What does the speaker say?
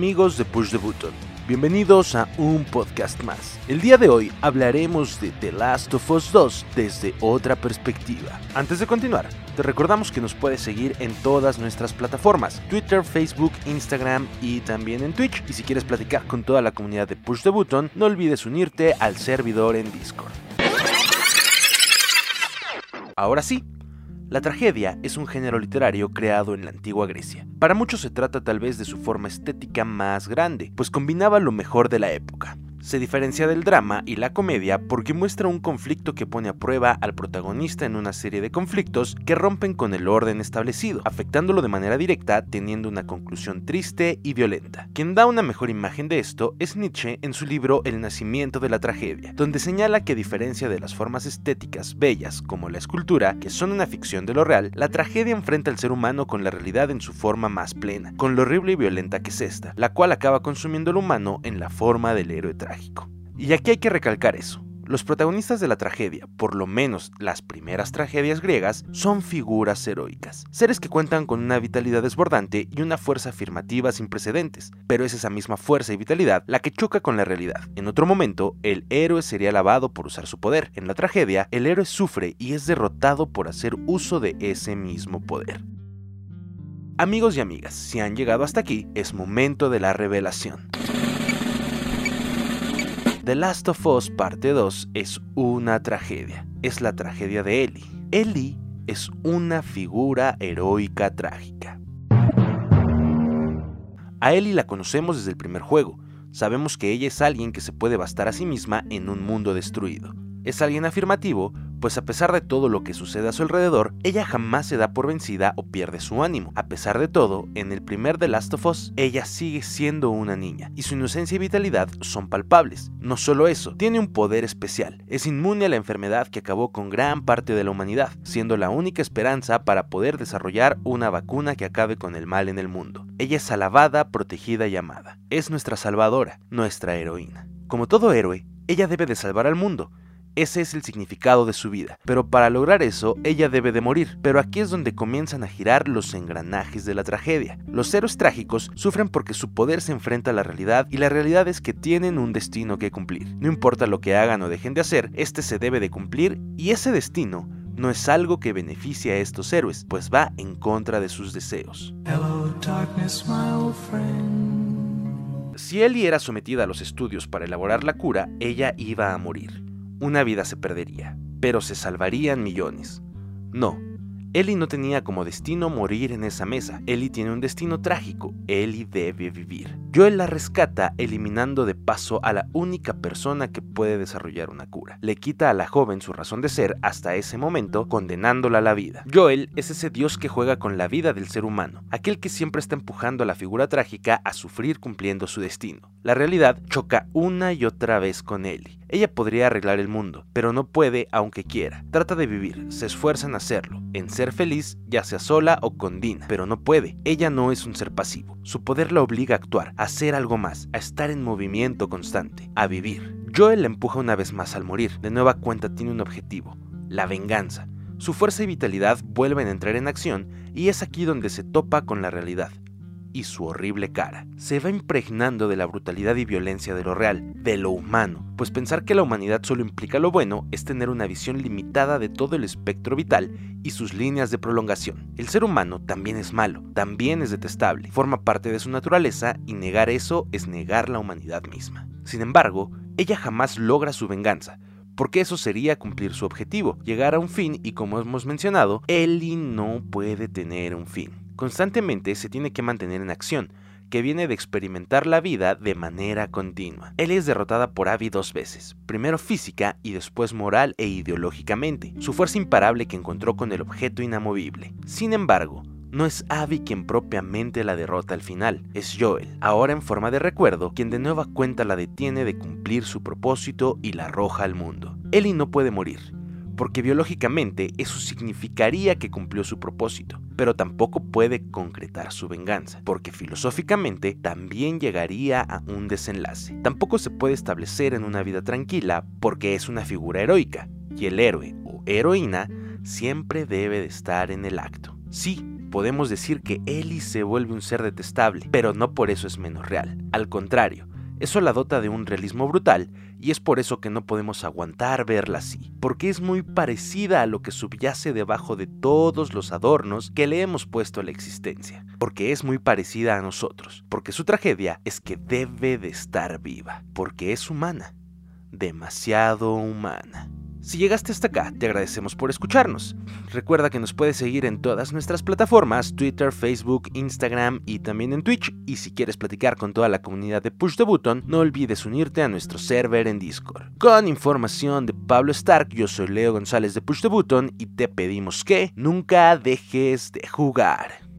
Amigos de Push the Button, bienvenidos a un podcast más. El día de hoy hablaremos de The Last of Us 2 desde otra perspectiva. Antes de continuar, te recordamos que nos puedes seguir en todas nuestras plataformas, Twitter, Facebook, Instagram y también en Twitch. Y si quieres platicar con toda la comunidad de Push the Button, no olvides unirte al servidor en Discord. Ahora sí, la tragedia es un género literario creado en la antigua Grecia. Para muchos se trata tal vez de su forma estética más grande, pues combinaba lo mejor de la época, se diferencia del drama y la comedia porque muestra un conflicto que pone a prueba al protagonista en una serie de conflictos que rompen con el orden establecido, afectándolo de manera directa, teniendo una conclusión triste y violenta. Quien da una mejor imagen de esto es Nietzsche en su libro El nacimiento de la tragedia, donde señala que a diferencia de las formas estéticas bellas como la escultura, que son una ficción de lo real, la tragedia enfrenta al ser humano con la realidad en su forma más plena, con lo horrible y violenta que es esta, la cual acaba consumiendo al humano en la forma del héroe trágico. Y aquí hay que recalcar eso. Los protagonistas de la tragedia, por lo menos las primeras tragedias griegas, son figuras heroicas, seres que cuentan con una vitalidad desbordante y una fuerza afirmativa sin precedentes, pero es esa misma fuerza y vitalidad la que choca con la realidad. En otro momento, el héroe sería alabado por usar su poder. En la tragedia, el héroe sufre y es derrotado por hacer uso de ese mismo poder. Amigos y amigas, si han llegado hasta aquí, es momento de la revelación. The Last of Us Parte 2 es una tragedia. Es la tragedia de Ellie. Ellie es una figura heroica trágica. A Ellie la conocemos desde el primer juego. Sabemos que ella es alguien que se puede bastar a sí misma en un mundo destruido. Es alguien afirmativo pues a pesar de todo lo que sucede a su alrededor, ella jamás se da por vencida o pierde su ánimo. A pesar de todo, en el primer The Last of Us, ella sigue siendo una niña, y su inocencia y vitalidad son palpables. No solo eso, tiene un poder especial, es inmune a la enfermedad que acabó con gran parte de la humanidad, siendo la única esperanza para poder desarrollar una vacuna que acabe con el mal en el mundo. Ella es alabada, protegida y amada. Es nuestra salvadora, nuestra heroína. Como todo héroe, ella debe de salvar al mundo, ese es el significado de su vida. Pero para lograr eso, ella debe de morir. Pero aquí es donde comienzan a girar los engranajes de la tragedia. Los héroes trágicos sufren porque su poder se enfrenta a la realidad y la realidad es que tienen un destino que cumplir. No importa lo que hagan o dejen de hacer, este se debe de cumplir y ese destino no es algo que beneficie a estos héroes, pues va en contra de sus deseos. Si Ellie era sometida a los estudios para elaborar la cura, ella iba a morir una vida se perdería, pero se salvarían millones. No, Ellie no tenía como destino morir en esa mesa. Ellie tiene un destino trágico. Ellie debe vivir. Joel la rescata eliminando de paso a la única persona que puede desarrollar una cura. Le quita a la joven su razón de ser hasta ese momento, condenándola a la vida. Joel es ese dios que juega con la vida del ser humano, aquel que siempre está empujando a la figura trágica a sufrir cumpliendo su destino. La realidad choca una y otra vez con Ellie. Ella podría arreglar el mundo, pero no puede aunque quiera. Trata de vivir, se esfuerza en hacerlo, en ser feliz, ya sea sola o con Dina, pero no puede. Ella no es un ser pasivo. Su poder la obliga a actuar, a hacer algo más, a estar en movimiento constante, a vivir. Joel la empuja una vez más al morir. De nueva cuenta tiene un objetivo, la venganza. Su fuerza y vitalidad vuelven a entrar en acción y es aquí donde se topa con la realidad y su horrible cara. Se va impregnando de la brutalidad y violencia de lo real, de lo humano, pues pensar que la humanidad solo implica lo bueno es tener una visión limitada de todo el espectro vital y sus líneas de prolongación. El ser humano también es malo, también es detestable, forma parte de su naturaleza y negar eso es negar la humanidad misma. Sin embargo, ella jamás logra su venganza, porque eso sería cumplir su objetivo, llegar a un fin y como hemos mencionado, Ellie no puede tener un fin. Constantemente se tiene que mantener en acción, que viene de experimentar la vida de manera continua. Ellie es derrotada por Abby dos veces, primero física y después moral e ideológicamente, su fuerza imparable que encontró con el objeto inamovible. Sin embargo, no es Abby quien propiamente la derrota al final, es Joel, ahora en forma de recuerdo, quien de nueva cuenta la detiene de cumplir su propósito y la arroja al mundo. Ellie no puede morir, porque biológicamente eso significaría que cumplió su propósito, pero tampoco puede concretar su venganza, porque filosóficamente también llegaría a un desenlace. Tampoco se puede establecer en una vida tranquila porque es una figura heroica, y el héroe o heroína siempre debe de estar en el acto. Sí, podemos decir que Ellie se vuelve un ser detestable, pero no por eso es menos real. Al contrario, eso la dota de un realismo brutal y es por eso que no podemos aguantar verla así, porque es muy parecida a lo que subyace debajo de todos los adornos que le hemos puesto a la existencia, porque es muy parecida a nosotros, porque su tragedia es que debe de estar viva, porque es humana, demasiado humana. Si llegaste hasta acá, te agradecemos por escucharnos. Recuerda que nos puedes seguir en todas nuestras plataformas, Twitter, Facebook, Instagram y también en Twitch. Y si quieres platicar con toda la comunidad de Push the Button, no olvides unirte a nuestro server en Discord. Con información de Pablo Stark, yo soy Leo González de Push the Button y te pedimos que nunca dejes de jugar.